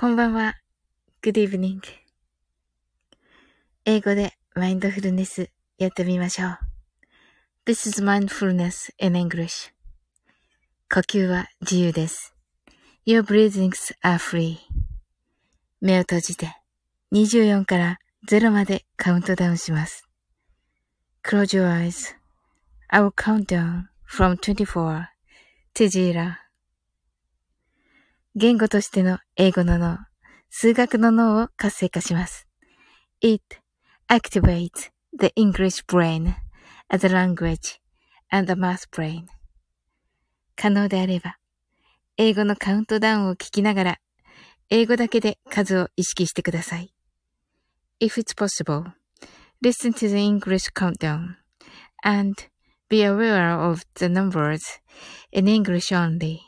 こんばんは。Good evening. 英語でマインドフルネスやってみましょう。This is mindfulness in English. 呼吸は自由です。Your breathings are free. 目を閉じて24から0までカウントダウンします。Close your eyes. I will count down from 24 to 0. 言語としての英語の脳、数学の脳を活性化します。It activates the English brain as a language and the math brain. 可能であれば、英語のカウントダウンを聞きながら、英語だけで数を意識してください。If it's possible, listen to the English countdown and be aware of the numbers in English only.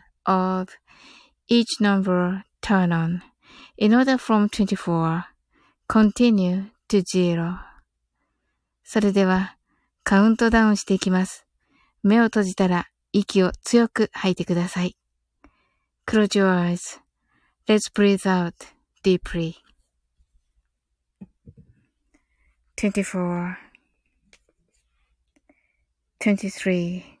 of each number turn on in order from 24 continue to zero それではカウントダウンしていきます。目を閉じたら息を強く吐いてください。Close your eyes.Let's breathe out deeply. 24 23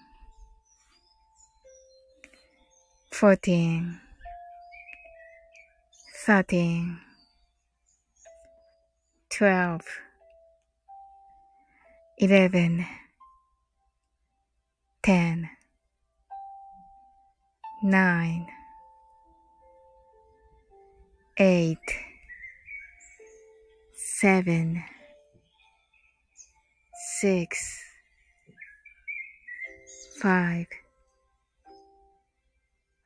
fourteen, thirteen, twelve, eleven, ten, nine, eight, seven, six, five.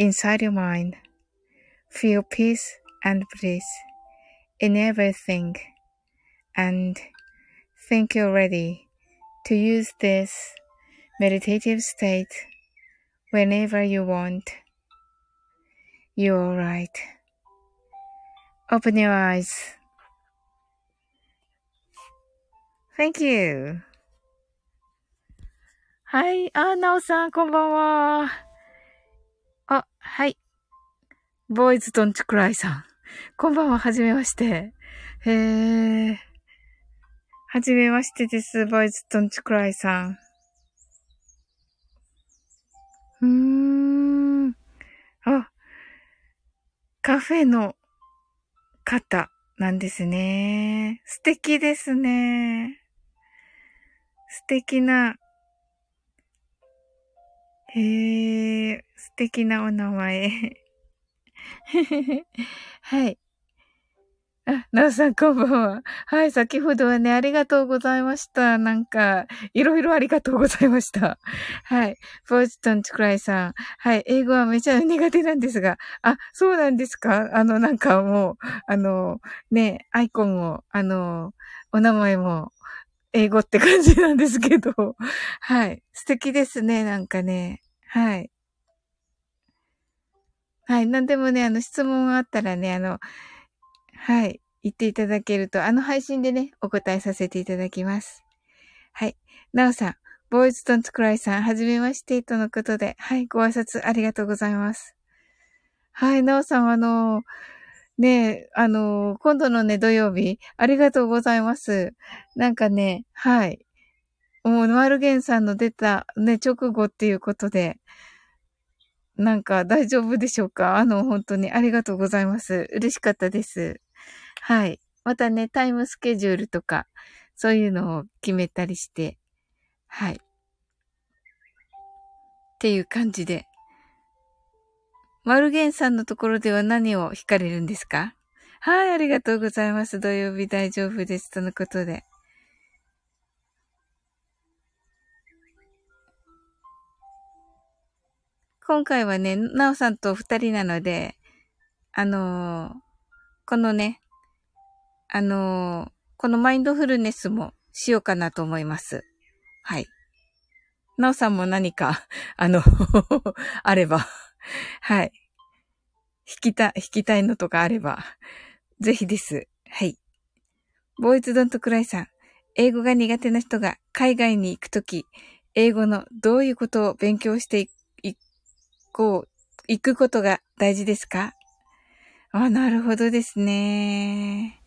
inside your mind. Feel peace and bliss in everything and think you're ready to use this meditative state whenever you want. You're alright. Open your eyes. Thank you. はい。あ、なおさん、こんばんは。 はい。ボーイズドンチクライさん。こんばんは、はじめまして。へー。はじめましてです、ボーイズドンチクライさん。うーん。あ、カフェの方なんですね。素敵ですね。素敵なへえ、素敵なお名前。はい。あ、なおさんこんばんは。はい、先ほどはね、ありがとうございました。なんか、いろいろありがとうございました。はい。フォーチトンチクライさん。はい、英語はめちゃ苦手なんですが。あ、そうなんですか？あの、なんかもう、あの、ね、アイコンも、あの、お名前も、英語って感じなんですけど。はい。素敵ですね、なんかね。はい。はい。なんでもね、あの、質問があったらね、あの、はい。言っていただけると、あの配信でね、お答えさせていただきます。はい。なおさん、ボーイズドントクライさん、はじめましてとのことで、はい、ご挨拶ありがとうございます。はい、なおさん、あの、ねあの、今度のね、土曜日、ありがとうございます。なんかね、はい。もう、マルゲンさんの出た、ね、直後っていうことで、なんか大丈夫でしょうか？あの、本当にありがとうございます。嬉しかったです。はい。またね、タイムスケジュールとか、そういうのを決めたりして、はい。っていう感じで。マルゲンさんのところでは何を惹かれるんですか？はい、ありがとうございます。土曜日大丈夫です。とのことで。今回はね、なおさんと二人なので、あのー、このね、あのー、このマインドフルネスもしようかなと思います。はい。なおさんも何か、あの あれば はい。弾きた、弾きたいのとかあれば、ぜひです。はい。ボーイズドントクライさん。英語が苦手な人が海外に行くとき、英語のどういうことを勉強していこう、行くことが大事ですか？あ、なるほどですね。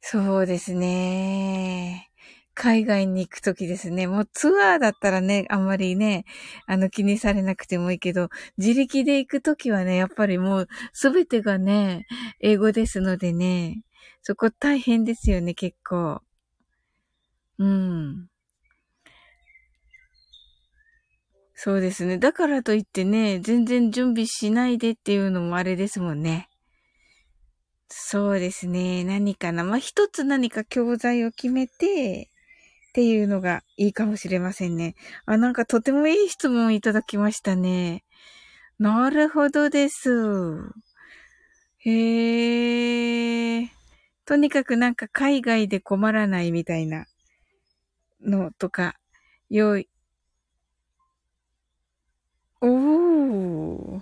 そうですね。海外に行くときですね。もうツアーだったらね、あんまりね、あの気にされなくてもいいけど、自力で行くときはね、やっぱりもうすべてがね、英語ですのでね、そこ大変ですよね、結構。うん。そうですね。だからといってね、全然準備しないでっていうのもあれですもんね。そうですね。何かな。まあ、一つ何か教材を決めて、っていうのがいいかもしれませんね。あ、なんかとてもいい質問いただきましたね。なるほどです。へえ。とにかくなんか海外で困らないみたいなのとか、用意。おー。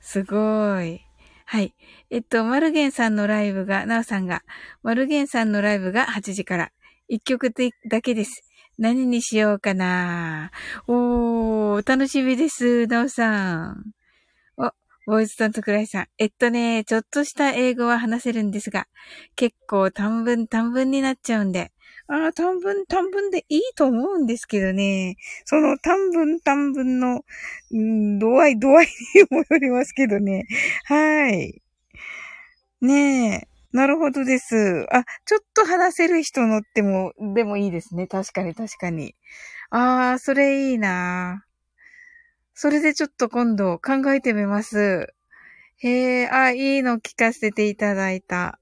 すごい。はい。えっと、マルゲンさんのライブが、ナオさんが、マルゲンさんのライブが8時から。一曲だけです。何にしようかなおー、楽しみです、なおさん。お、ボイズトントクライさん。えっとね、ちょっとした英語は話せるんですが、結構短文短文になっちゃうんで、ああ、短文短文でいいと思うんですけどね。その短文短文の、ん度合い度合いにもよりますけどね。はい。ねえ。なるほどです。あ、ちょっと話せる人のっても、でもいいですね。確かに確かに。ああ、それいいなそれでちょっと今度考えてみます。へえ、あ、いいの聞かせていただいた。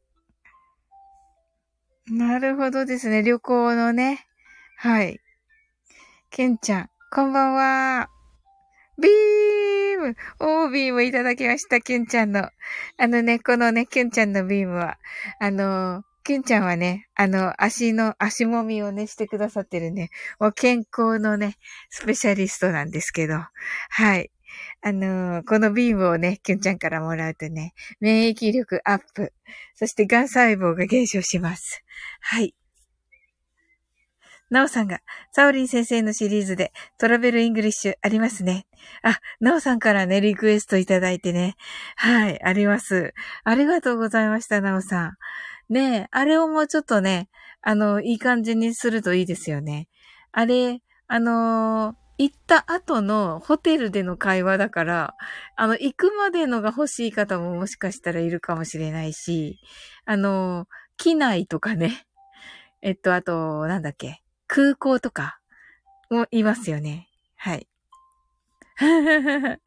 なるほどですね。旅行のね。はい。ケンちゃん、こんばんは。ビームおー、ビームいただきました、キュンちゃんの。あのね、このね、キュンちゃんのビームは、あの、キュンちゃんはね、あの、足の、足もみをね、してくださってるね、もう健康のね、スペシャリストなんですけど、はい。あのこのビームをね、キュンちゃんからもらうとね、免疫力アップ、そして癌細胞が減少します。はい。なおさんが、サオリン先生のシリーズで Travel English ありますね。あ、なおさんからね、リクエストいただいてね。はい、あります。ありがとうございました、なおさん。ねえ、あれをもうちょっとね、あの、いい感じにするといいですよね。あれ、あのー、行った後のホテルでの会話だから、あの、行くまでのが欲しい方ももしかしたらいるかもしれないし、あの、機内とかね。えっと、あと、なんだっけ。空港とかもいますよね。はい。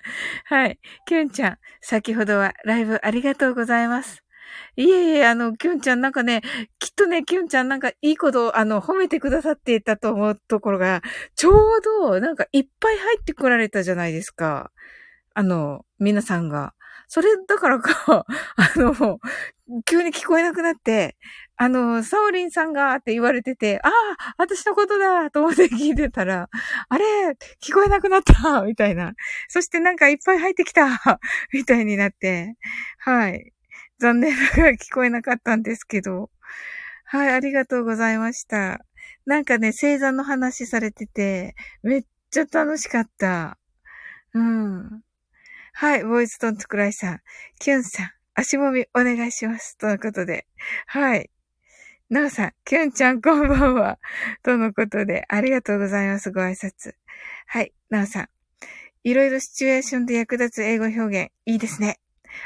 はい。キュンちゃん、先ほどはライブありがとうございます。いえいえ、あの、キュンちゃんなんかね、きっとね、キュンちゃんなんかいいことを、あの、褒めてくださっていたと思うところが、ちょうど、なんかいっぱい入ってこられたじゃないですか。あの、皆さんが。それだからか、あの、急に聞こえなくなって、あの、サオリンさんがって言われてて、ああ、私のことだと思って聞いてたら、あれ聞こえなくなった みたいな。そしてなんかいっぱい入ってきた みたいになって、はい。残念ながら聞こえなかったんですけど、はい、ありがとうございました。なんかね、星座の話されてて、めっちゃ楽しかった。うん。はい、ボイストントクライさん、キュンさん、足もみお願いします。とのことで。はい。なおさん、キュンちゃんこんばんは。とのことで、ありがとうございます。ご挨拶。はい、なおさん。いろいろシチュエーションで役立つ英語表現、いいですね。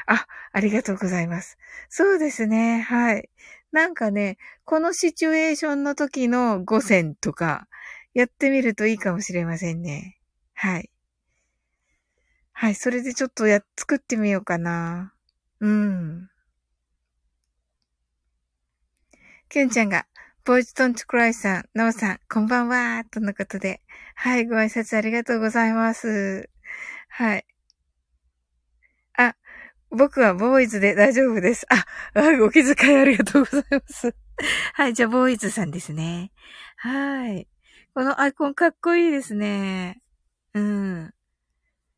あ、ありがとうございます。そうですね。はい。なんかね、このシチュエーションの時の5選とか、やってみるといいかもしれませんね。はい。はい、それでちょっとや、作ってみようかな。うん。きゅんちゃんが、ボイストンチクライさん、ナオさん、こんばんは、とのことで。はい、ご挨拶ありがとうございます。はい。あ、僕はボーイズで大丈夫です。あ、お気遣いありがとうございます。はい、じゃあ、ボーイズさんですね。はい。このアイコンかっこいいですね。うん。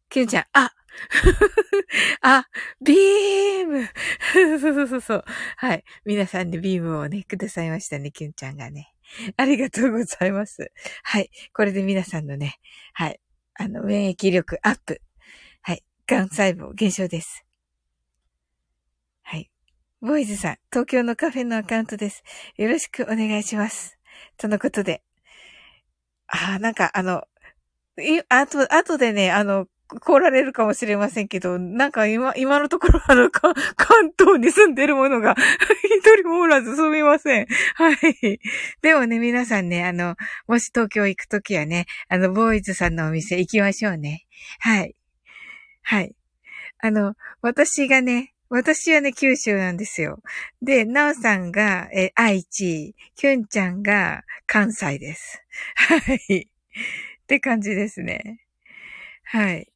きゅんちゃん、あ あ、ビームそうそうそうそう。はい。皆さんでビームをね、くださいましたね、きゅんちゃんがね。ありがとうございます。はい。これで皆さんのね、はい。あの、免疫力アップ。はい。癌細胞減少です。はい。ボーイズさん、東京のカフェのアカウントです。よろしくお願いします。とのことで。ああ、なんかあの、い、あと、あとでね、あの、来られるかもしれませんけど、なんか今、今のところあの、関東に住んでるものが 一人もおらずすみません。はい。でもね、皆さんね、あの、もし東京行くときはね、あの、ボーイズさんのお店行きましょうね。はい。はい。あの、私がね、私はね、九州なんですよ。で、なおさんが、え、愛知、きゅんちゃんが関西です。はい。って感じですね。はい。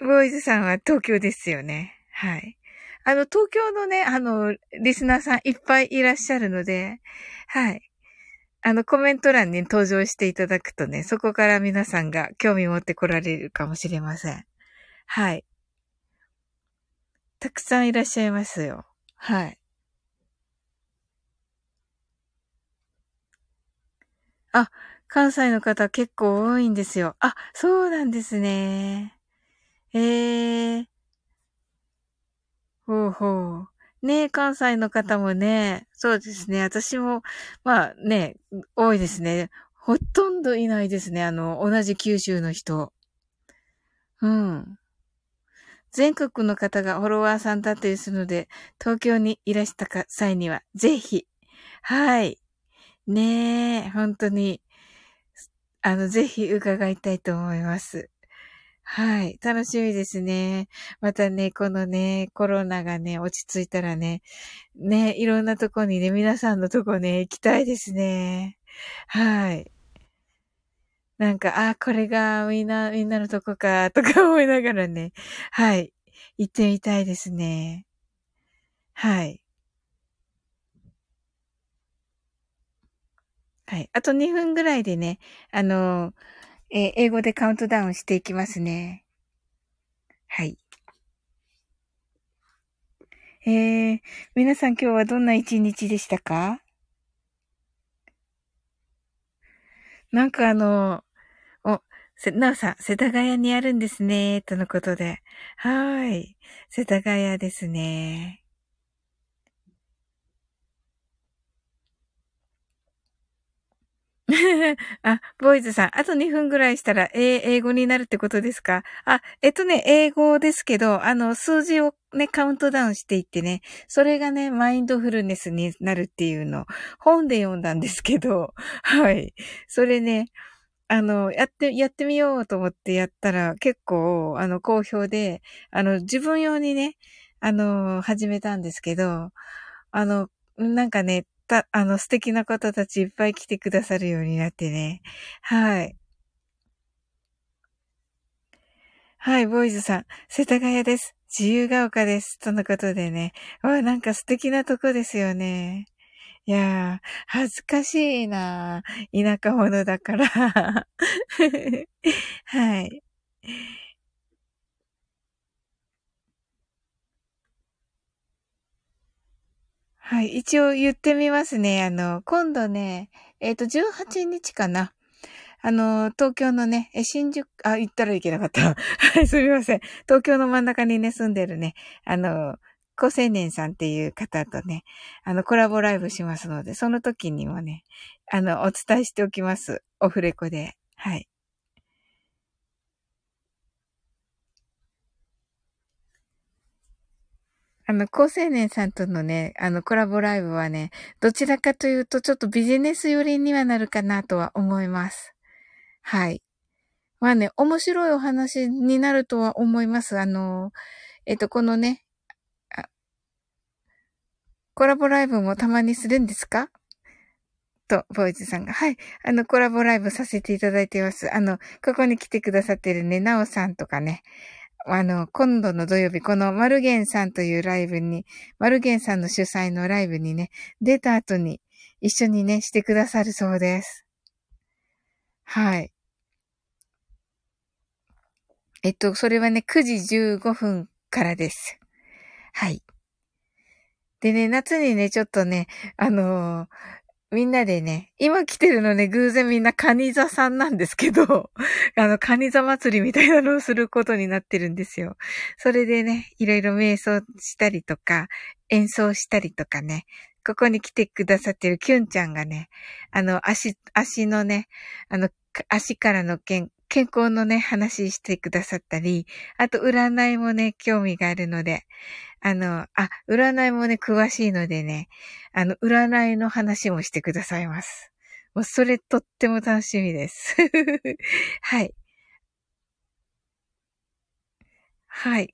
ボーイズさんは東京ですよね。はい。あの、東京のね、あの、リスナーさんいっぱいいらっしゃるので、はい。あの、コメント欄に登場していただくとね、そこから皆さんが興味持って来られるかもしれません。はい。たくさんいらっしゃいますよ。はい。あ、関西の方結構多いんですよ。あ、そうなんですね。ええほうほう。ね、関西の方もね、そうですね。私も、まあね、多いですね。ほとんどいないですね。あの、同じ九州の人。うん。全国の方がフォロワーさんだったりするので、東京にいらした際には、ぜひ。はい。ねえ、本当に。あの、ぜひ伺いたいと思います。はい。楽しみですね。またね、このね、コロナがね、落ち着いたらね、ね、いろんなとこにね、皆さんのとこね、行きたいですね。はい。なんか、あ、これがみんな、みんなのとこか、とか思いながらね、はい。行ってみたいですね。はい。はい。あと2分ぐらいでね、あのえー、英語でカウントダウンしていきますね。はい。えー、皆さん今日はどんな一日でしたか？なんかあの、お、せ、なおさん、世田谷にあるんですね、とのことで。はーい。世田谷ですね。あ、ボーイズさん、あと2分ぐらいしたら、え英語になるってことですか？あ、えっとね、英語ですけど、あの、数字をね、カウントダウンしていってね、それがね、マインドフルネスになるっていうの、本で読んだんですけど、はい。それね、あの、やって、やってみようと思ってやったら、結構、あの、好評で、あの、自分用にね、あの、始めたんですけど、あの、なんかね、た、あの、素敵な方たちいっぱい来てくださるようになってね。はい。はい、ボーイズさん、世田谷です。自由が丘です。とのことでね。わ、なんか素敵なとこですよね。いやー、恥ずかしいな田舎者だから はい。はい。一応言ってみますね。あの、今度ね、えっ、ー、と、18日かな。あの、東京のね、新宿、あ、行ったらいけなかった。はい、すみません。東京の真ん中にね、住んでるね、あの、高青年さんっていう方とね、あの、コラボライブしますので、その時にもね、あの、お伝えしておきます。オフレコで。はい。あの、高青年さんとのね、あの、コラボライブはね、どちらかというと、ちょっとビジネス寄りにはなるかなとは思います。はい。まあね、面白いお話になるとは思います。あの、えっと、このね、コラボライブもたまにするんですか？と、ボイズさんが。はい。あの、コラボライブさせていただいています。あの、ここに来てくださってるね、なおさんとかね、あの、今度の土曜日、このマルゲンさんというライブに、マルゲンさんの主催のライブにね、出た後に一緒にね、してくださるそうです。はい。えっと、それはね、9時15分からです。はい。でね、夏にね、ちょっとね、あのー、みんなでね、今来てるのね、偶然みんなカニ座さんなんですけど、あの、カニ座祭りみたいなのをすることになってるんですよ。それでね、いろいろ瞑想したりとか、演奏したりとかね、ここに来てくださってるキュンちゃんがね、あの、足、足のね、あの、足からの剣健康のね、話してくださったり、あと占いもね、興味があるので、あの、あ、占いもね、詳しいのでね、あの、占いの話もしてくださいます。もうそれとっても楽しみです。はい。はい。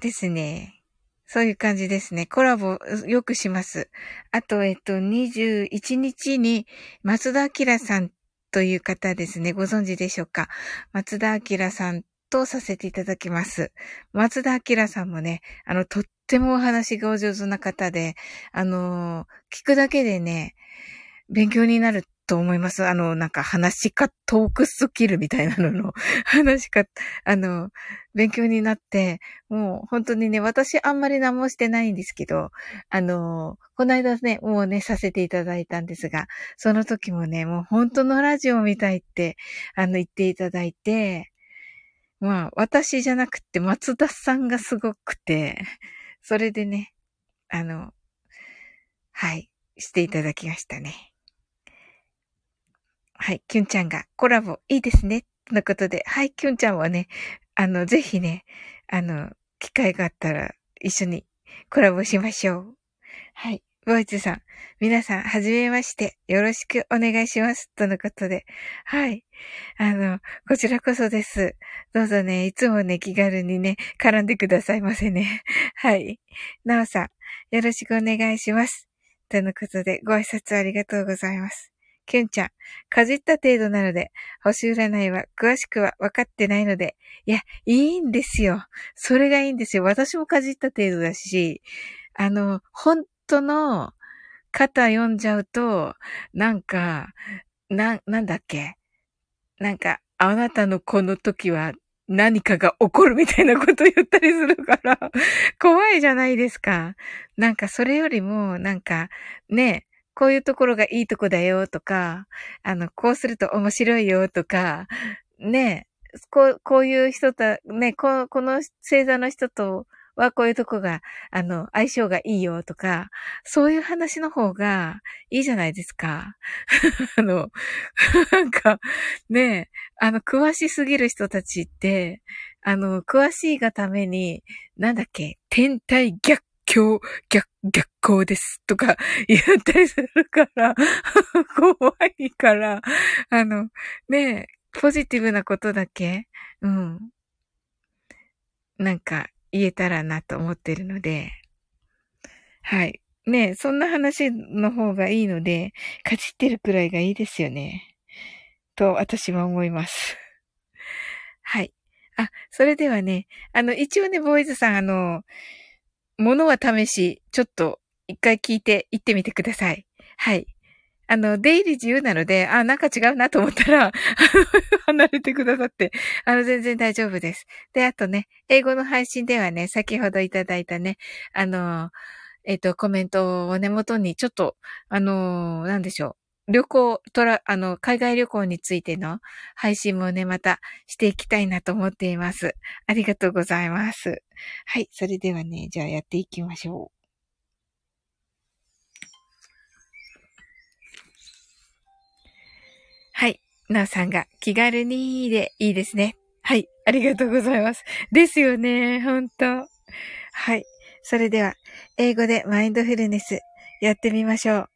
ですね。そういう感じですね。コラボよくします。あと、えっと、21日に松田明さんという方ですね。ご存知でしょうか？松田明さんとさせていただきます。松田明さんもね、あの、とってもお話がお上手な方で、あの、聞くだけでね、勉強になると思います。あの、なんか話しか、トークスキルみたいなのの 話しか、あの、勉強になって、もう本当にね、私あんまり何もしてないんですけど、あの、この間ね、もうね、させていただいたんですが、その時もね、もう本当のラジオみたいって、あの、言っていただいて、まあ、私じゃなくて松田さんがすごくて、それでね、あの、はい、していただきましたね。はい、キュンちゃんがコラボいいですね。のことで、はい、キュンちゃんはね、あの、ぜひね、あの、機会があったら一緒にコラボしましょう。はい。ボイツさん、皆さん、はじめまして、よろしくお願いします。とのことで。はい。あの、こちらこそです。どうぞね、いつもね、気軽にね、絡んでくださいませね。はい。なおさん、よろしくお願いします。とのことで、ご挨拶ありがとうございます。ケンちゃん、かじった程度なので、星占いは詳しくは分かってないので、いや、いいんですよ。それがいいんですよ。私もかじった程度だし、あの、本当の肩読んじゃうと、なんか、な、なんだっけ？なんか、あなたのこの時は何かが起こるみたいなこと言ったりするから、怖いじゃないですか。なんかそれよりも、なんか、ね、こういうところがいいとこだよとか、あの、こうすると面白いよとか、ね、こう、こういう人と、ね、ここの星座の人とはこういうとこが、あの、相性がいいよとか、そういう話の方がいいじゃないですか。あの、なんか、ね、あの、詳しすぎる人たちって、あの、詳しいがために、なんだっけ、天体逆今日逆、逆行ですとか 言ったりするから、怖いから、あの、ねポジティブなことだけ、うん。なんか言えたらなと思ってるので、はい。ねそんな話の方がいいので、かじってるくらいがいいですよね。と私は思います。はい。あ、それではね、あの、一応ね、ボーイズさん、あの、ものは試し、ちょっと一回聞いて行ってみてください。はい。あの、出入り自由なので、あ、なんか違うなと思ったら、離れてくださって、あの、全然大丈夫です。で、あとね、英語の配信ではね、先ほどいただいたね、あの、えっ、ー、と、コメントを根元に、ちょっと、あの、なんでしょう。旅行、トラ、あの、海外旅行についての配信もね、またしていきたいなと思っています。ありがとうございます。はい、それではね、じゃあやっていきましょう。はい。なおさんが気軽にでいいですね。はい。ありがとうございます。ですよね。ほんと。はい。それでは、英語でマインドフルネスやってみましょう。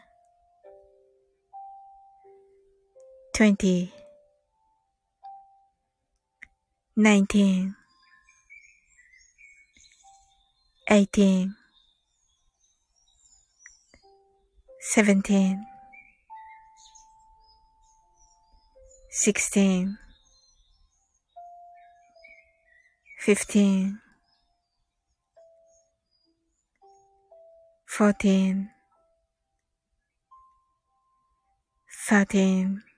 Twenty, nineteen, eighteen, seventeen, sixteen, fifteen, fourteen, thirteen. 19 18 17 16 15 14 13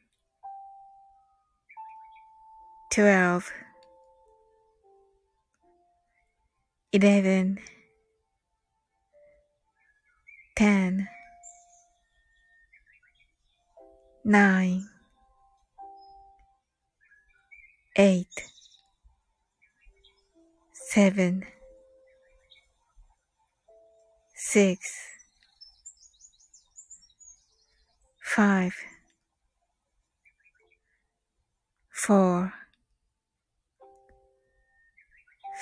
twelve, eleven, ten, nine, eight, seven, six, five, four,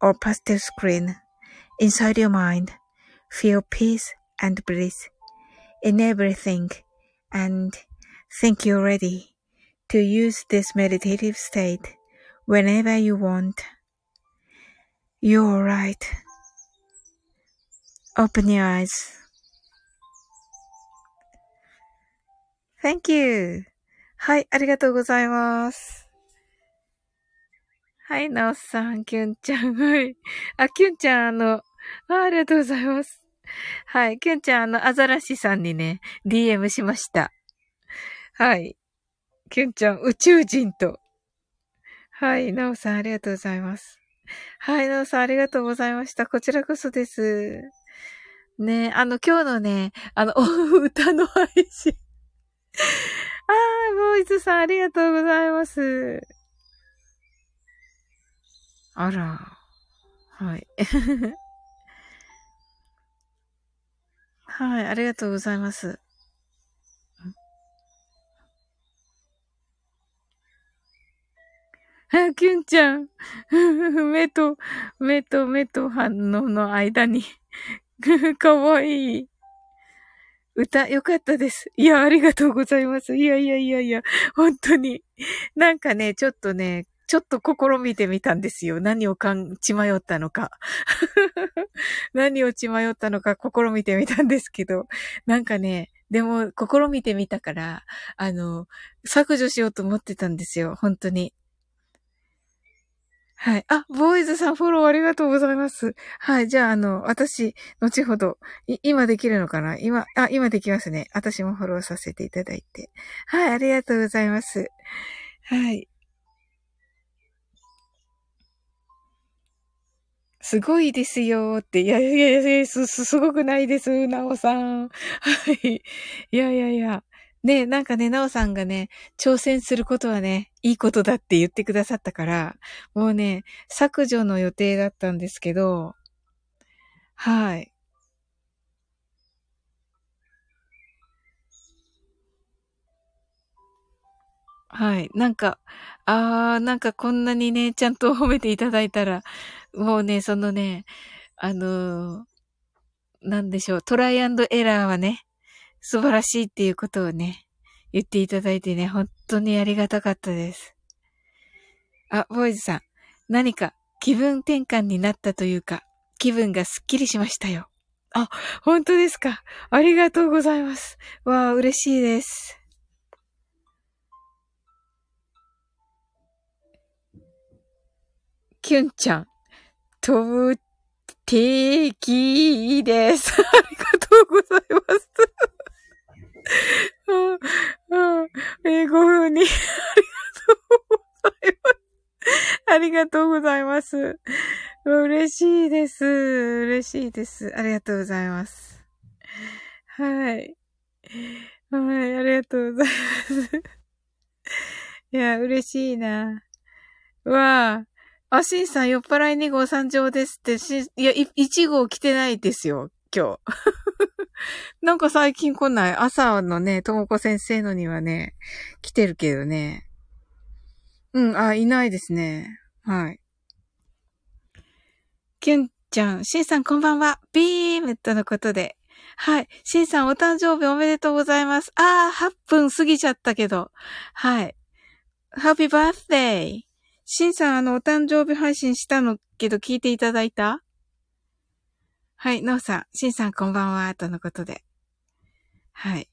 or pastel screen inside your mind. Feel peace and bliss in everything and think you're ready to use this meditative state whenever you want. You're right. Open your eyes. Thank you. はい、ありがとうございます。 はい、なおさん、きゅんちゃん、はい。あ、きゅんちゃん、あの、あありがとうございます。はい、きゅんちゃん、あの、アザラシさんにね、DM しました。はい。きゅんちゃん、宇宙人と。はい、なおさん、ありがとうございます。はい、なおさん、ありがとうございました。こちらこそです。ねあの、今日のね、あの、歌の配信。ああ、ボーイズさん、ありがとうございます。あら。はい。はい、ありがとうございます。あ、キュンちゃん。目と、目と目と反応の間に。かわいい。歌、よかったです。いや、ありがとうございます。いやいやいやいや、本当に。なんかね、ちょっとね、ちょっと試みてみたんですよ。何をかん、血迷ったのか。何を血迷ったのか試みてみたんですけど、なんかね、でも、試みてみたから、あの、削除しようと思ってたんですよ。本当に。はい。あ、ボーイズさんフォローありがとうございます。はい。じゃあ、あの、私、後ほど、今できるのかな？今、あ、今できますね。私もフォローさせていただいて。はい。ありがとうございます。はい。すごいですよって。いやいやいや、す、すごくないです、なおさん。はい。いやいやいや。ね、なんかね、なおさんがね、挑戦することはね、いいことだって言ってくださったから、もうね、削除の予定だったんですけど、はい。はい。なんか、あー、なんかこんなにね、ちゃんと褒めていただいたら、もうね、そのね、あのー、なんでしょう、トライアンドエラーはね、素晴らしいっていうことをね、言っていただいてね、本当にありがたかったです。あ、ボーイズさん、何か気分転換になったというか、気分がすっきりしましたよ。あ、本当ですか。ありがとうございます。わあ、嬉しいです。キュンちゃん、とてきです。ありがとうございます。えー、5分に、ありがとうございます。ありがとうございます。嬉しいです。嬉しいです。ありがとうございます。はい。はい、ありがとうございます。いや、嬉しいな。わあ。あ、しんさん、酔っ払い2号参上ですって、し、いや、1号来てないですよ、今日。なんか最近来ない？朝のね、ともこ先生のにはね、来てるけどね。うん、あ、いないですね。はい。きゅんちゃん、しんさんこんばんは。ビームとのことで。はい。しんさんお誕生日おめでとうございます。あー、8分過ぎちゃったけど。はい。Happy birthday! しんさんあの、お誕生日配信したのけど聞いていただいた？はい、のうさん、しんさんこんばんは、とのことで。はい。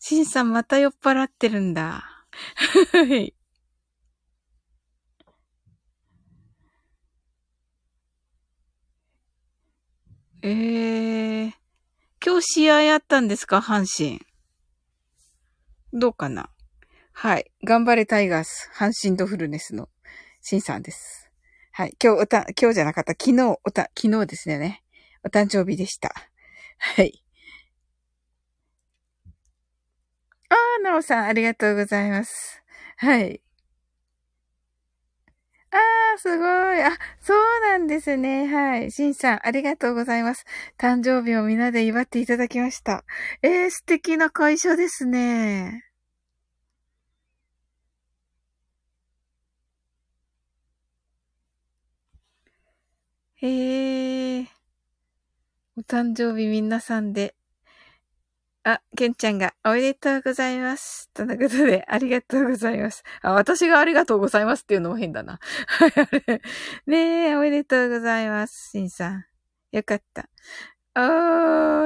しんさんまた酔っ払ってるんだ。はい。えー、今日試合あったんですか？阪神。どうかな？はい。頑張れタイガース、阪神ドフルネスのしんさんです。はい。今日おた、今日じゃなかった。昨日、おた、昨日ですね。お誕生日でした。はい。あー、なおさん、ありがとうございます。はい。あー、すごい。あ、そうなんですね。はい。しんさん、ありがとうございます。誕生日をみんなで祝っていただきました。えー、素敵な会社ですね。へえ。お誕生日皆さんで。あ、けんちゃんがおめでとうございます。とのことで、ありがとうございます。あ、私がありがとうございますっていうのも変だな。はい、あれ。ねえ、おめでとうございます。しんさん。よかった。あ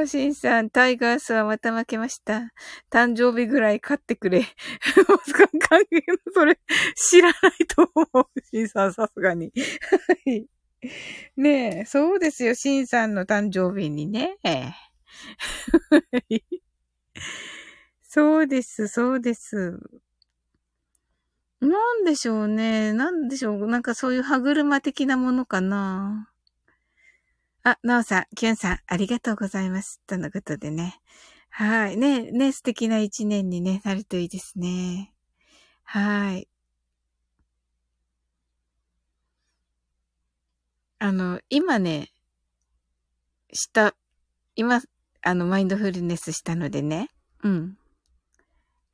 ー、シンさん、タイガースはまた負けました。誕生日ぐらい勝ってくれ。関係の、それ、知らないと思う。シンさん、さすがに。はい。ねえ、そうですよ、シンさんの誕生日にね。そうです、そうです。なんでしょうね。なんでしょう。なんかそういう歯車的なものかな。あ、なおさん、きゅんさん、ありがとうございます。とのことでね。はい。ね、ね、素敵な一年にね、なるといいですね。はい。あの、今ね、した、今、あの、マインドフルネスしたのでね。うん。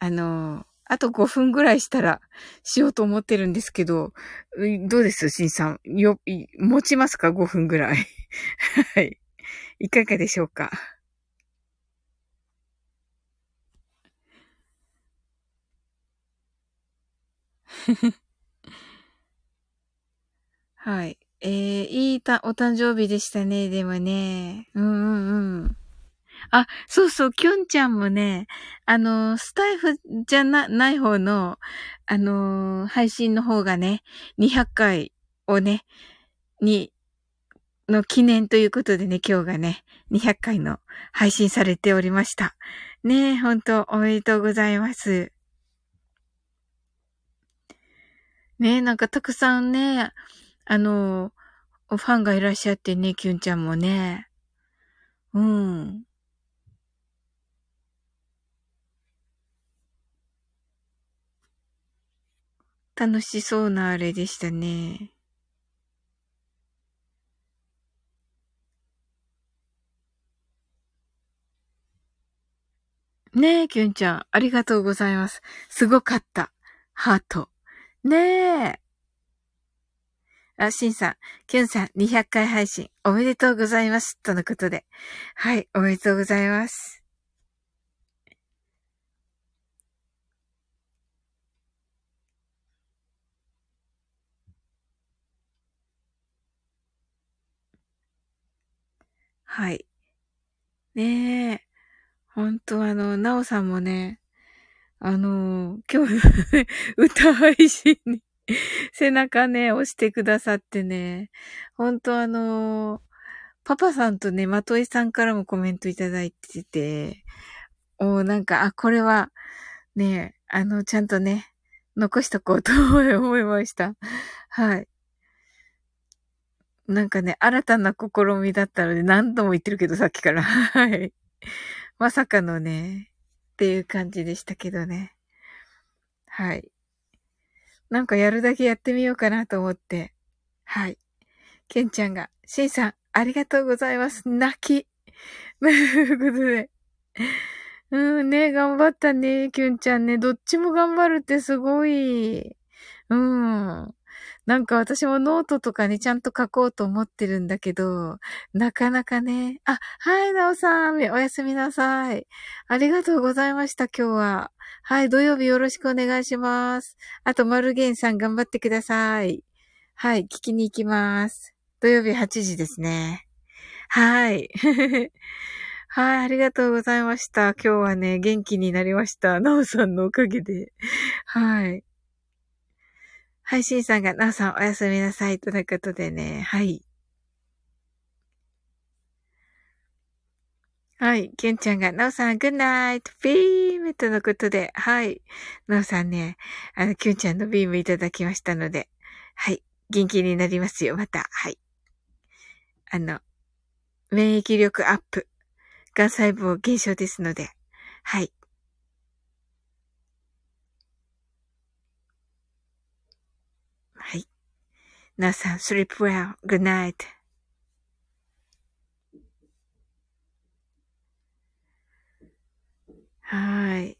あの、あと5分ぐらいしたらしようと思ってるんですけど、どうです？しんさん。よ、持ちますか ?5 分ぐらい。はい。いかがでしょうか？はい。えー、いいた、お誕生日でしたね、でもね。うんうんうん。あ、そうそう、きょんちゃんもね、あの、スタイフじゃな、ない方の、あの、配信の方がね、200回をね、に、の記念ということでね、今日がね、200回の配信されておりました。ねえ、本当おめでとうございます。ねえ、なんかたくさんね、あの、ファンがいらっしゃってね、きゅんちゃんもね。うん。楽しそうなあれでしたね。ねえ、きゅんちゃん、ありがとうございます。すごかった。ハート。ねえ。あ、しんさん、きゅんさん、200回配信、おめでとうございます。とのことで。はい、おめでとうございます。はい。ねえ。ほんとあの、なおさんもね、あの、今日 歌配信に 背中ね、押してくださってね、ほんとあの、パパさんとね、まといさんからもコメントいただいてて、おなんか、あ、これは、ね、あの、ちゃんとね、残しとこうと思いました。はい。なんかね、新たな試みだったので何度も言ってるけど、さっきから。はい。まさかのね、っていう感じでしたけどね。はい。なんかやるだけやってみようかなと思って。はい。ケンちゃんが、シンさん、ありがとうございます。泣き。ということで。うんね、頑張ったね、キュンちゃんね。どっちも頑張るってすごい。うん。なんか私もノートとかにちゃんと書こうと思ってるんだけど、なかなかね。あ、はい、なおさん、おやすみなさい。ありがとうございました、今日は。はい、土曜日よろしくお願いします。あと、マルゲンさん頑張ってください。はい、聞きに行きます。土曜日8時ですね。はい。はい、ありがとうございました。今日はね、元気になりました。なおさんのおかげで。はい。配信さんが、なおさんおやすみなさい。ということでね、はい。はい。ケンちゃんが、なおさん、グッナイト、ビームとのことで、はい。なおさんね、あの、キュンちゃんのビームいただきましたので、はい。元気になりますよ、また。はい。あの、免疫力アップ、癌細胞減少ですので、はい。皆さん、sleep well. Good night. はい。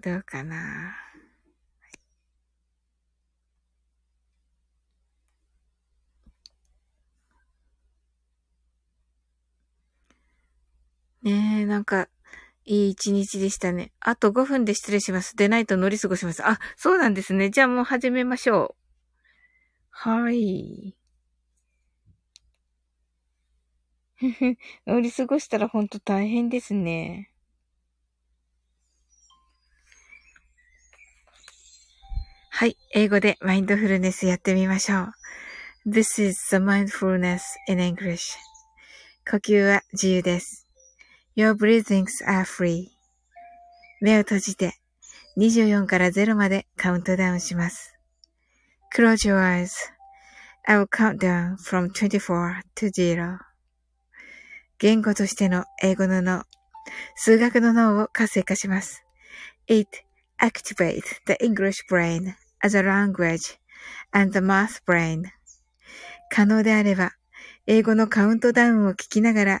どうかな。ねえ、なんか、いい一日でしたね。あと5分で失礼します。でないと乗り過ごします。あ、そうなんですね。じゃあもう始めましょう。はい。乗り過ごしたらほんと大変ですね。はい。英語でマインドフルネスやってみましょう。This is the mindfulness in English. 呼吸は自由です。Your breathings are free. 目を閉じて24から0までカウントダウンします。Close your eyes. I will count down from 24 to 0. 言語としての英語の脳、数学の脳を活性化します。It activates the English brain as a language and the math brain. 可能であれば、英語のカウントダウンを聞きながら、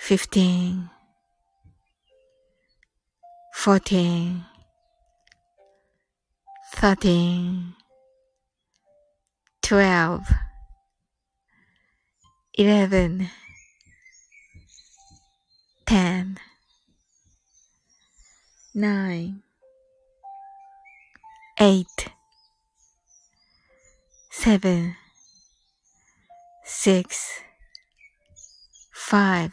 fifteen, fourteen, thirteen, twelve, eleven, ten, nine, eight, seven, six, five.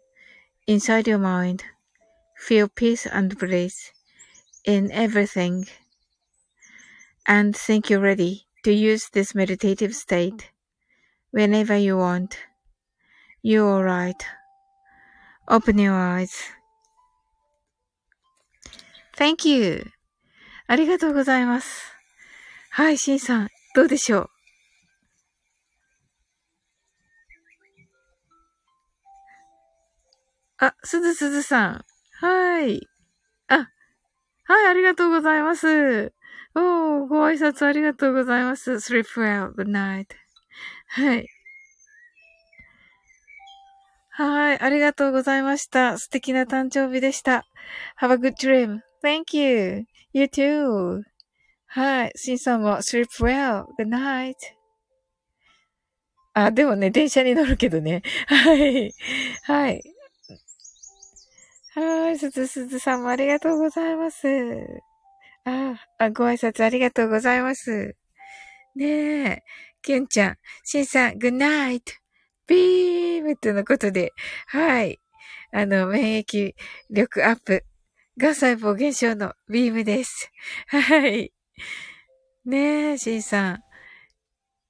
inside your mind. Feel peace and bliss in everything and think you're ready to use this meditative state whenever you want. You're alright. Open your eyes. Thank you. ありがとうございます。はい、シンさん、どうでしょう あ、すずすずさん。はい。あ、はい、ありがとうございます。おー、ご挨拶ありがとうございます。sleep well, good night. はい。はい、ありがとうございました。素敵な誕生日でした。Have a good dream. Thank you. You too. はい、シンさんも sleep well. Good night. あ、でもね、電車に乗るけどね。はい。はい。はい、すずすずさんもありがとうございます。ああ、ご挨拶ありがとうございます。ねえ、きゅんちゃん、しんさん、good night! ビームとのことで、はい。あの、免疫力アップ、が細胞減少のビームです。はい。ねえ、しんさん。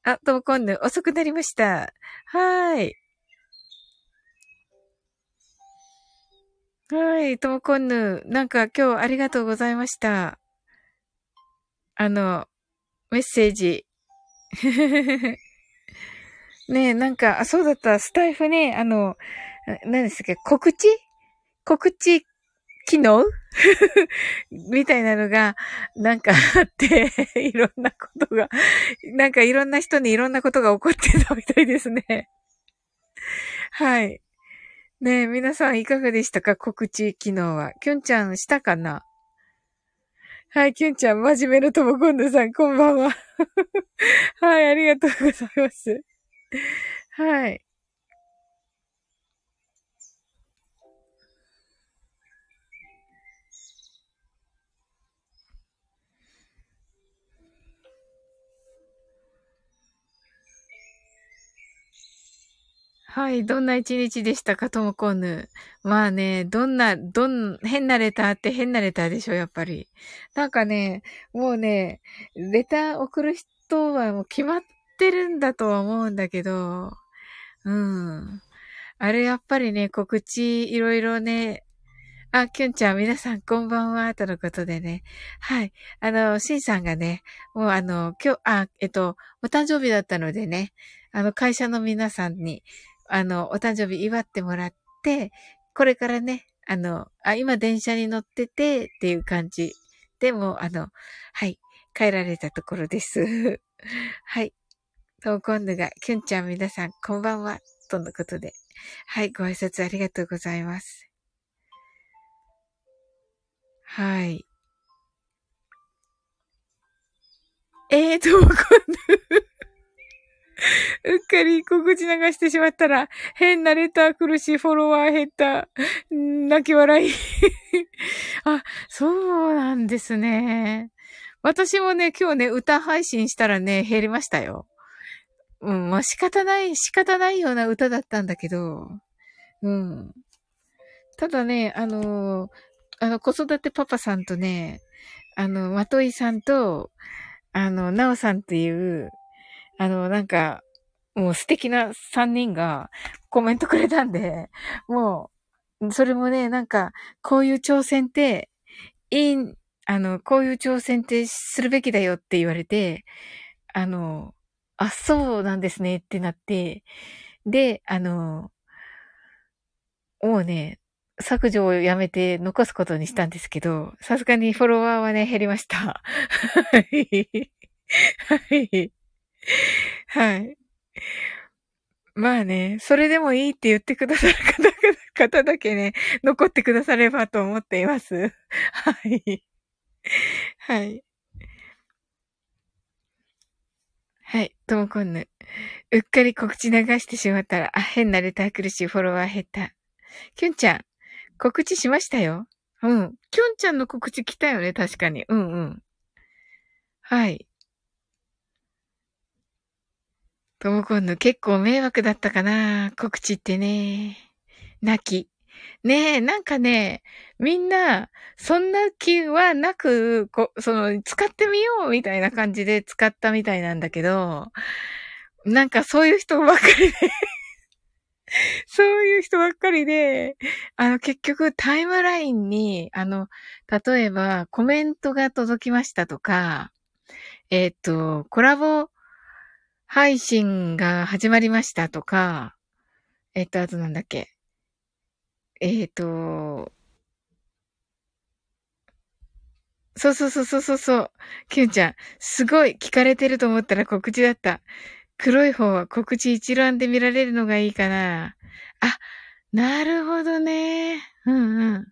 あ、ともこんぬ、遅くなりました。はい。はい、ともこんぬ、なんか今日ありがとうございました。あの、メッセージ。ねえ、なんか、あ、そうだった、スタイフね、あの、何ですか、告知？告知機能？みたいなのが、なんか あって、いろんなことが、なんかいろんな人にいろんなことが起こってたみたいですね。はい。ねえ、皆さんいかがでしたか？告知機能は。きゅんちゃんしたかな？はい、きゅんちゃん、真面目のともこんどさん、こんばんは。はい、ありがとうございます。はい。はい。どんな一日でしたか、ともこぬ。まあね、どんな、どん、変なレターって変なレターでしょ、やっぱり。なんかね、もうね、レター送る人はもう決まってるんだとは思うんだけど、うん。あれやっぱりね、告知いろいろね、あ、きゅんちゃん、皆さんこんばんは、とのことでね。はい。あの、しんさんがね、もうあの、今日、あ、えっと、お誕生日だったのでね、あの、会社の皆さんに、あの、お誕生日祝ってもらって、これからね、あの、あ、今電車に乗っててっていう感じ。でも、あの、はい、帰られたところです。はい。トーコンヌが、キュンちゃん皆さん、こんばんは。とのことで。はい、ご挨拶ありがとうございます。はい。えー、トーコンヌうっかり告知流してしまったら、変なレター来るし、フォロワー減った。泣き笑い。あ、そうなんですね。私もね、今日ね、歌配信したらね、減りましたよ。うん、まあ仕方ない、仕方ないような歌だったんだけど、うん。ただね、あのあの、子育てパパさんとね、あの、まといさんと、あの、なおさんっていう、あの、なんか、もう素敵な3人がコメントくれたんで、もう、それもね、なんか、こういう挑戦って、いい、あの、こういう挑戦ってするべきだよって言われて、あの、あ、そうなんですねってなって、で、あの、もうね、削除をやめて残すことにしたんですけど、さすがにフォロワーはね、減りました。はい。はい。はい。まあね、それでもいいって言ってくださる方方だけね、残ってくださればと思っています。はい。はい。はい。ともこんぬ。うっかり告知流してしまったら、あ、変なレター来るし、フォロワー減った。きゅんちゃん、告知しましたよ。うん。きゅんちゃんの告知来たよね、確かに。うんうん。はい。ともこんの結構迷惑だったかな告知ってね。泣き。ねえ、なんかね、みんな、そんな気はなく、こその、使ってみようみたいな感じで使ったみたいなんだけど、なんかそういう人ばっかりで そういう人ばっかりで、あの、結局タイムラインに、あの、例えばコメントが届きましたとか、えっ、と、コラボ配信が始まりましたとか、えっと、あとなんだっけ？えっ、と、そうそうそうそうそうそう。キュンちゃん、すごい聞かれてると思ったら告知だった。黒い方は告知一覧で見られるのがいいかな。あ、なるほどね。うんうん。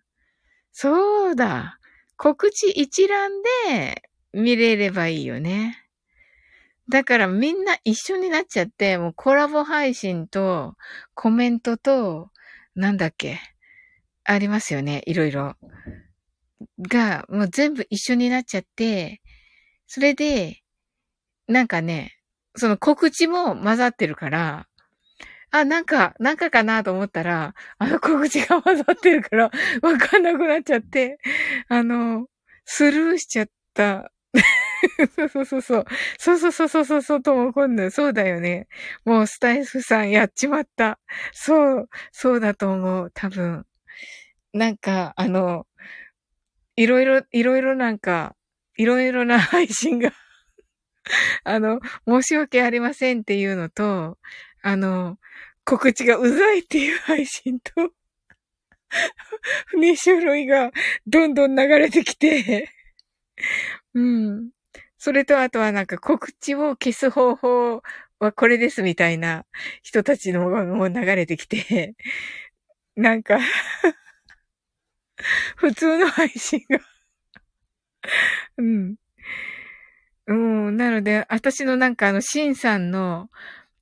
そうだ。告知一覧で見れればいいよね。だからみんな一緒になっちゃって、もうコラボ配信とコメントと、なんだっけ、ありますよね、いろいろ。が、もう全部一緒になっちゃって、それで、なんかね、その告知も混ざってるから、あ、なんか、なんかかなと思ったら、あの告知が混ざってるから、わかんなくなっちゃって、あの、スルーしちゃった そうそうそうそう。そうそうそうそうそうそう、ともこんぬ。そうだよね。もうスタイフさんやっちまった。そう、そうだと思う。多分。なんか、あの、いろいろ、いろいろなんか、いろいろな配信が あの、申し訳ありませんっていうのと、あの、告知がうざいっていう配信と、2種類がどんどん流れてきて、うん。それとあとはなんか告知を消す方法はこれですみたいな人たちのも流れてきて、なんか普通の配信がうん。うん。なので、私のなんかあの、シンさんの、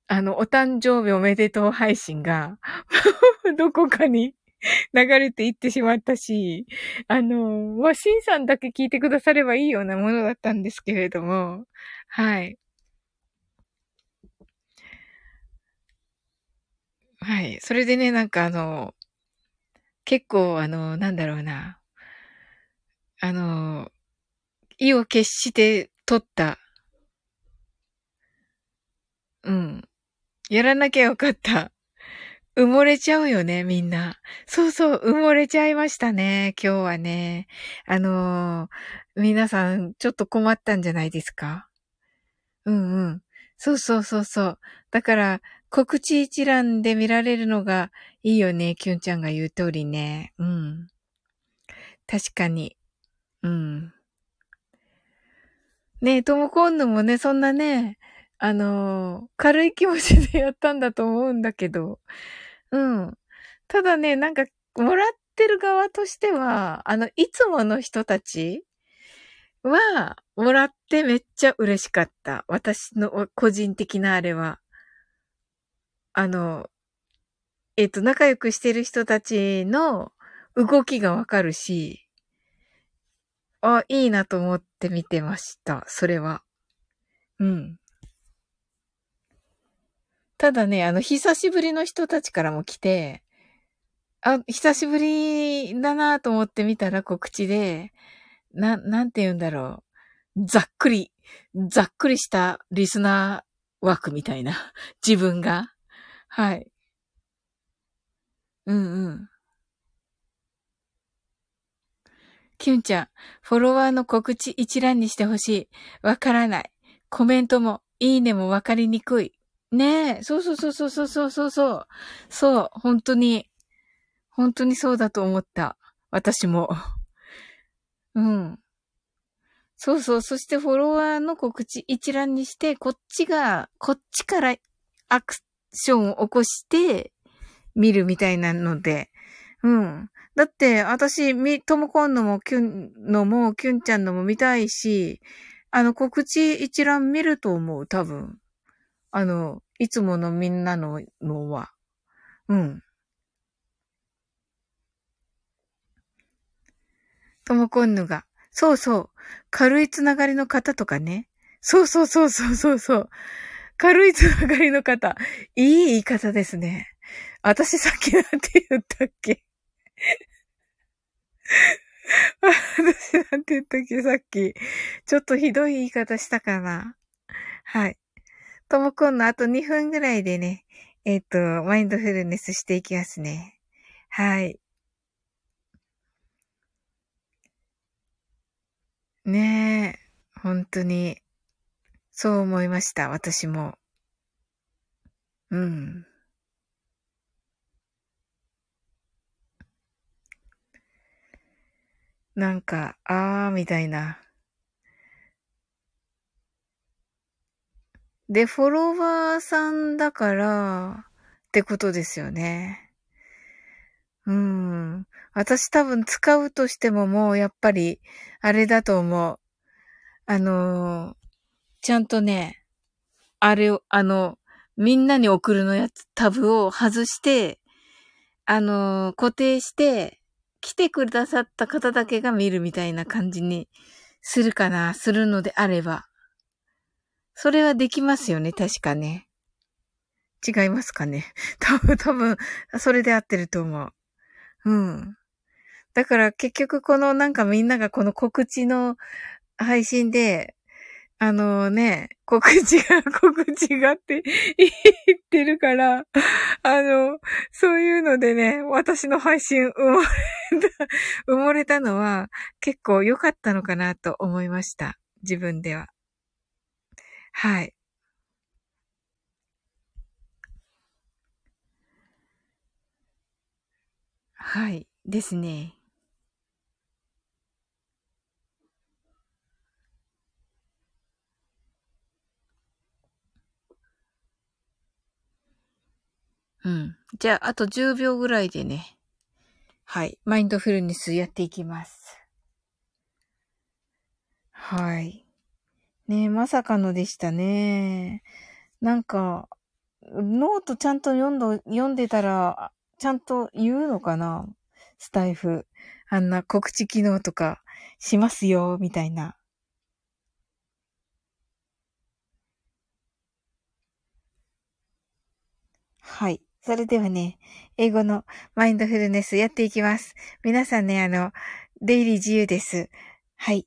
あの、お誕生日おめでとう配信が どこかに 流れていってしまったし、あの、まあ、シンさんだけ聞いてくださればいいようなものだったんですけれども、はい。はい。それでね、なんかあの、結構あの、なんだろうな。あの、意を決して取った。うん。やらなきゃよかった。埋もれちゃうよね、みんな。そうそう、埋もれちゃいましたね、今日はね。あのー、皆さん、ちょっと困ったんじゃないですか？うんうん。そうそうそうそう。だから、告知一覧で見られるのがいいよね、キュンちゃんが言う通りね。うん。確かに。うん。ねえ、トモコンヌもね、そんなね、あのー、軽い気持ちでやったんだと思うんだけど、うん。ただね、なんか、もらってる側としては、あの、いつもの人たちは、もらってめっちゃ嬉しかった。私の個人的なあれは。あの、えっ、と、仲良くしてる人たちの動きがわかるし、あ、いいなと思って見てました。それは。うん。ただね、あの、久しぶりの人たちからも来て、あ、久しぶりだなと思って見たら告知で、な、なんて言うんだろう。ざっくり、ざっくりしたリスナー枠みたいな。自分が。はい。うんうん。キュンちゃん、フォロワーの告知一覧にしてほしい。わからない。コメントも、いいねもわかりにくい。ねえ、そうそうそうそうそうそうそう。そう、本当に、本当にそうだと思った。私も。うん。そうそう。そしてフォロワーの告知一覧にして、こっちが、こっちからアクションを起こして見るみたいなので、うん。だって、私、み、ともこんのも、キュンのも、キュンちゃんのも見たいし、あの、告知一覧見ると思う、多分。あの、いつものみんなののは。うん。ともこんぬが。そうそう。軽いつながりの方とかね。そうそうそうそうそうそう。軽いつながりの方。いい言い方ですね。私さっきなんて言ったっけ？私なんて言ったっけさっき。ちょっとひどい言い方したかな。はい。ともこんのあと2分ぐらいでね、えっ、ー、と、マインドフルネスしていきますね。はい。ねえ、本当に、そう思いました、私も。うん。なんか、あー、みたいな。で、フォロワーさんだから、ってことですよね。うん。私多分使うとしてももうやっぱり、あれだと思う。あの、ちゃんとね、あれを、あの、みんなに送るのやつ、タブを外して、あの、固定して、来てくださった方だけが見るみたいな感じにするかな、するのであれば。それはできますよね、確かね。違いますかね。多分、多分、それで合ってると思う。うん。だから結局このなんかみんながこの告知の配信で、あのね、告知が、告知がって 言ってるから、あの、そういうのでね、私の配信埋もれた、埋もれたのは結構良かったのかなと思いました。自分では。はい。はい、ですね。うん。じゃあ、あと10秒ぐらいでね。はい。マインドフルネスやっていきます。はい。ねえまさかのでしたね。なんか、ノートちゃんと読んど、読んでたら、ちゃんと言うのかな？スタイフ。あんな告知機能とかしますよ、みたいな。はい。それではね、英語のマインドフルネスやっていきます。皆さんね、あの、出入り自由です。はい。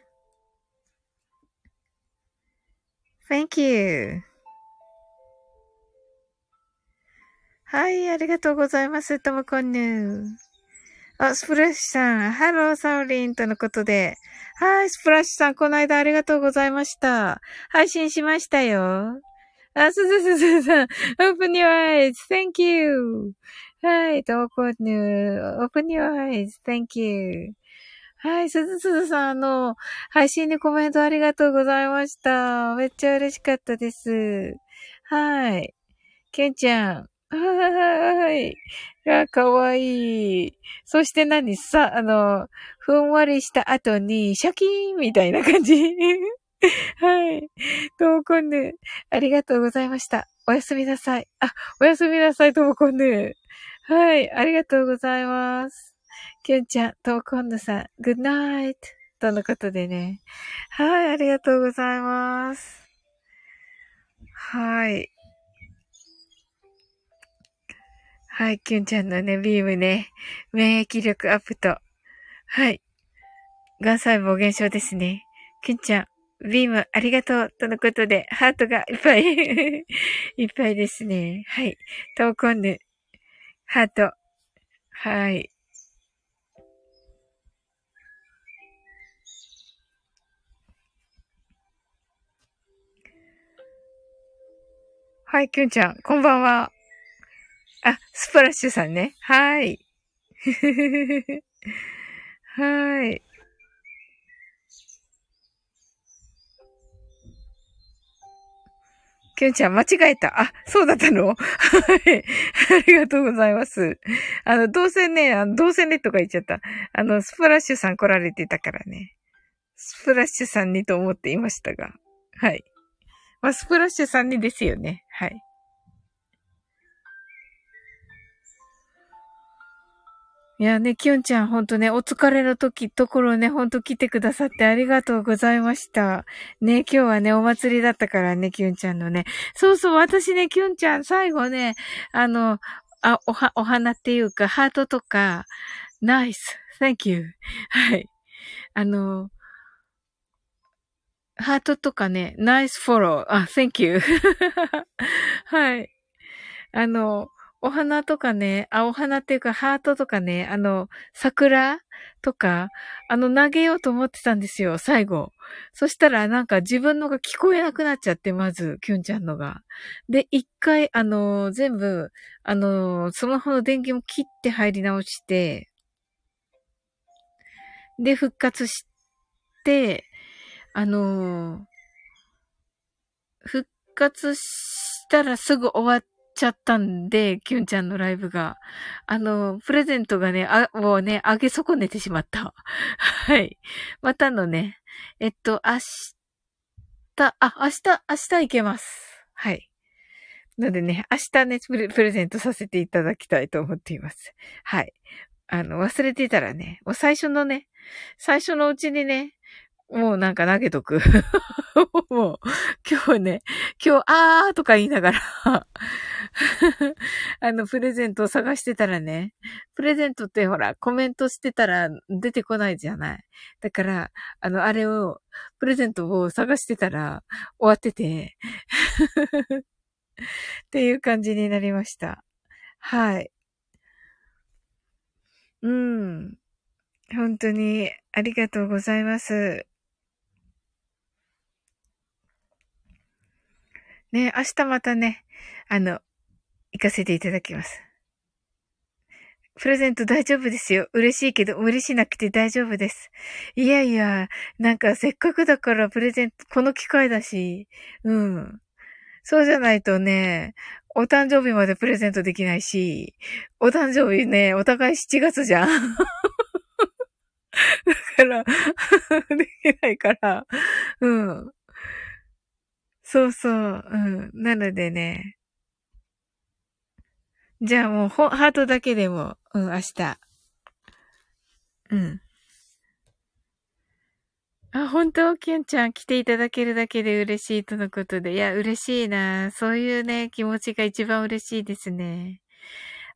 Thank you. はい、ありがとうございます。ともこんぬ。あ、スプラッシュさん、ハローサウリンとのことで。はい、スプラッシュさん、この間ありがとうございました。配信しましたよ。あ、すずすずさん、open your eyes, thank you. はい、どこに、open your eyes, thank you. はい、すずすずさん、あの、配信にコメントありがとうございました。めっちゃ嬉しかったです。はい。けんちゃん。はい。あ、かわいい。そして何？さ、あの、ふんわりした後に、シャキーンみたいな感じ。はい。ともこんぬ、ありがとうございました。おやすみなさい。あ、おやすみなさい、ともこんぬ。はい。ありがとうございます。きゅんちゃん、ともこんぬさん、グッナイト。とのことでね。はい。ありがとうございます。はい。はい。きゅんちゃんのね、ビームね。免疫力アップと。はい。癌細胞減少ですね。きゅんちゃん、ビームありがとうとのことで、ハートがいっぱい いっぱいですね。はい。トーコンヌ、ハート。はい。はい、きゅんちゃん、こんばんは。あ、スプラッシュさんね。はい。はい。きゅんちゃん間違えた。あ、そうだったの？はい。ありがとうございます。あの、どうせね、あの、どうせねとか言っちゃった。あの、スプラッシュさん来られてたからね。スプラッシュさんにと思っていましたが。はい。まあ、スプラッシュさんにですよね。はい。いやね、きゅんちゃんほんとね、お疲れの時、ところね、ほんと来てくださってありがとうございました。ね、今日はね、お祭りだったからね、きゅんちゃんのね。そうそう、私ね、きゅんちゃん、最後ね、あの、あ、おは、お花っていうか、ハートとか、ナイス、thank you. はい。あの、ハートとかね、ナイスフォロー、あ、thank you. はい。あの、お花とかね、あ、お花っていうかハートとかね、あの、桜とか、あの、投げようと思ってたんですよ、最後。そしたらなんか自分のが聞こえなくなっちゃって、まず、キュンちゃんのが。で、一回、あの、全部、あの、スマホの電源も切って入り直して、で、復活して、あの、復活したらすぐ終わっちゃったんで、キュンちゃんのライブが。あの、プレゼントがね、あ、もうね、あげ損ねてしまった。はい。またのね、えっと、明日、あ、明日、明日行けます。はい。のでね、明日ねプレ、プレゼントさせていただきたいと思っています。はい。あの、忘れてたらね、もう最初のね、最初のうちにね、もうなんか投げとく。もう、今日ね、今日、あーとか言いながら あの、プレゼントを探してたらね、プレゼントってほら、コメントしてたら出てこないじゃない。だから、あの、あれを、プレゼントを探してたら終わってて っていう感じになりました。はい。うん。本当にありがとうございます。ね、明日またね、あの、行かせていただきます。プレゼント大丈夫ですよ。嬉しいけど、無理しなくて大丈夫です。いやいや、なんかせっかくだからプレゼント、この機会だし、うん。そうじゃないとね、お誕生日までプレゼントできないし、お誕生日ね、お互い7月じゃん。だから、できないから、うん。そうそう。うん。なのでね。じゃあもう、ハートだけでも、うん、明日。うん。あ、本当？キュンちゃん来ていただけるだけで嬉しいとのことで。いや、嬉しいな。そういうね、気持ちが一番嬉しいですね。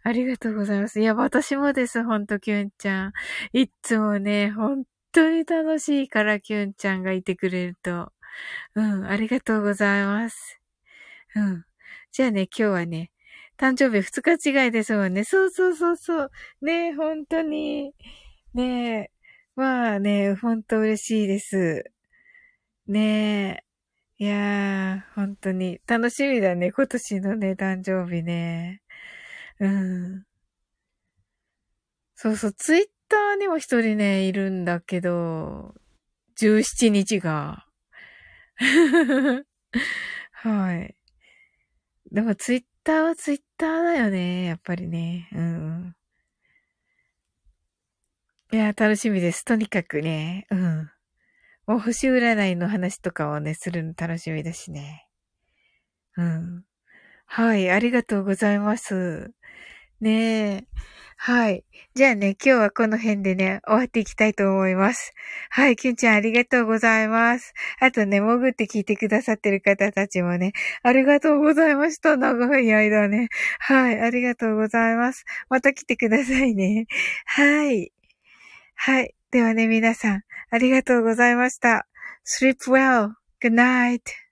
ありがとうございます。いや、私もです、ほんと、キュンちゃん。いつもね、本当に楽しいから、キュンちゃんがいてくれると。うん、ありがとうございます。うん。じゃあね、今日はね、誕生日二日違いですもんね。そうそうそうそう。ねえ、本当に。ねえ。まあね、本当嬉しいです。ねえ。いやー、本当に楽しみだね。今年のね、誕生日ね。うん。そうそう、ツイッターにも一人ね、いるんだけど、17日が。はい。でもツイッターはツイッターだよね。やっぱりね。うん。いや、楽しみです。とにかくね。うん。もう星占いの話とかをね、するの楽しみだしね。うん。はい、ありがとうございます。ねえ。はい。じゃあね、今日はこの辺でね、終わっていきたいと思います。はい、きゅんちゃんありがとうございます。あとね、潜って聞いてくださってる方たちもね、ありがとうございました。長い間ね。はい、ありがとうございます。また来てくださいね。はい。はい。ではね、皆さん、ありがとうございました。sleep well. Good night.